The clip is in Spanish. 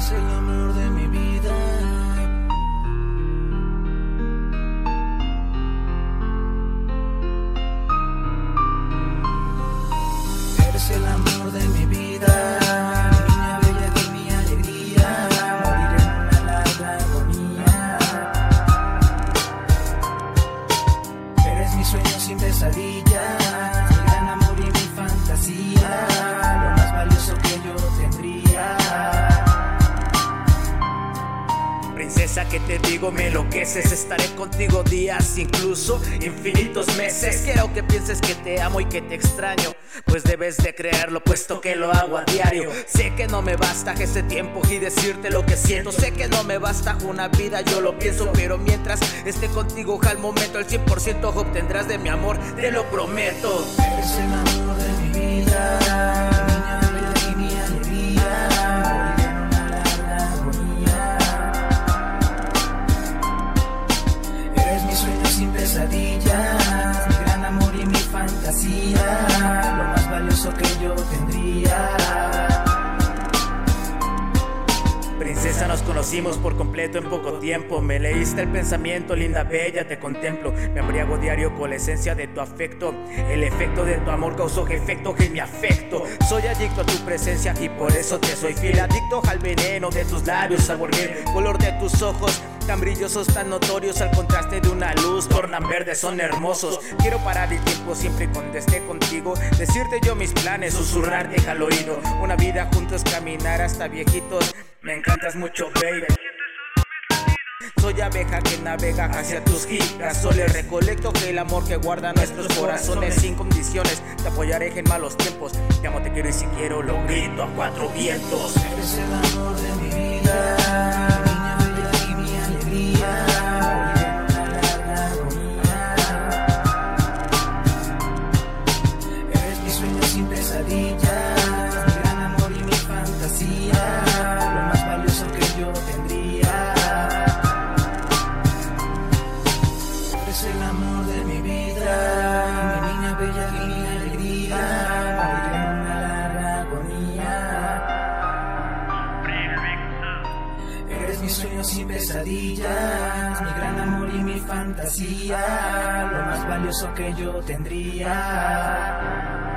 Eres el amor de mi vida, Eres el amor de mi vida, niña bella de mi alegría, morir en una larga agonía. Eres mi sueño sin pesadilla. Princesa que te digo me enloqueces Estaré contigo días, incluso infinitos meses. Quiero que pienses que te amo y que te extraño Pues debes de creerlo puesto que lo hago a diario. Sé que no me basta ese tiempo y decirte lo que siento. Sé que no me basta una vida, yo lo pienso Pero mientras esté contigo al momento El 100% obtendrás de mi amor, te lo prometo. Eres el amor de mi vida, nos conocimos por completo en poco tiempo. Me leíste el pensamiento, linda, bella, te contemplo. Me embriago diario con la esencia de tu afecto. El efecto de tu amor causó efecto en mi afecto. Soy adicto a tu presencia y por eso te soy fiel. Adicto al veneno de tus labios, al color de tus ojos. Tan brillosos, tan notorios al contraste de una luz, tornan verdes, son hermosos. Quiero parar el tiempo siempre cuando esté contigo. Decirte yo mis planes, susurrarte al oído. Una vida juntos, caminar hasta viejitos. Me encantas mucho, baby. Soy abeja que navega hacia tus girasoles Recolecto el amor que guarda nuestros corazones sin condiciones Te apoyaré en malos tiempos Te amo, te quiero y si quiero lo grito a cuatro vientos Eres el amor de mi vida, larga agonía. Eres mi sueño sin pesadillas, mi gran amor y mi fantasía, lo más valioso que yo tendría.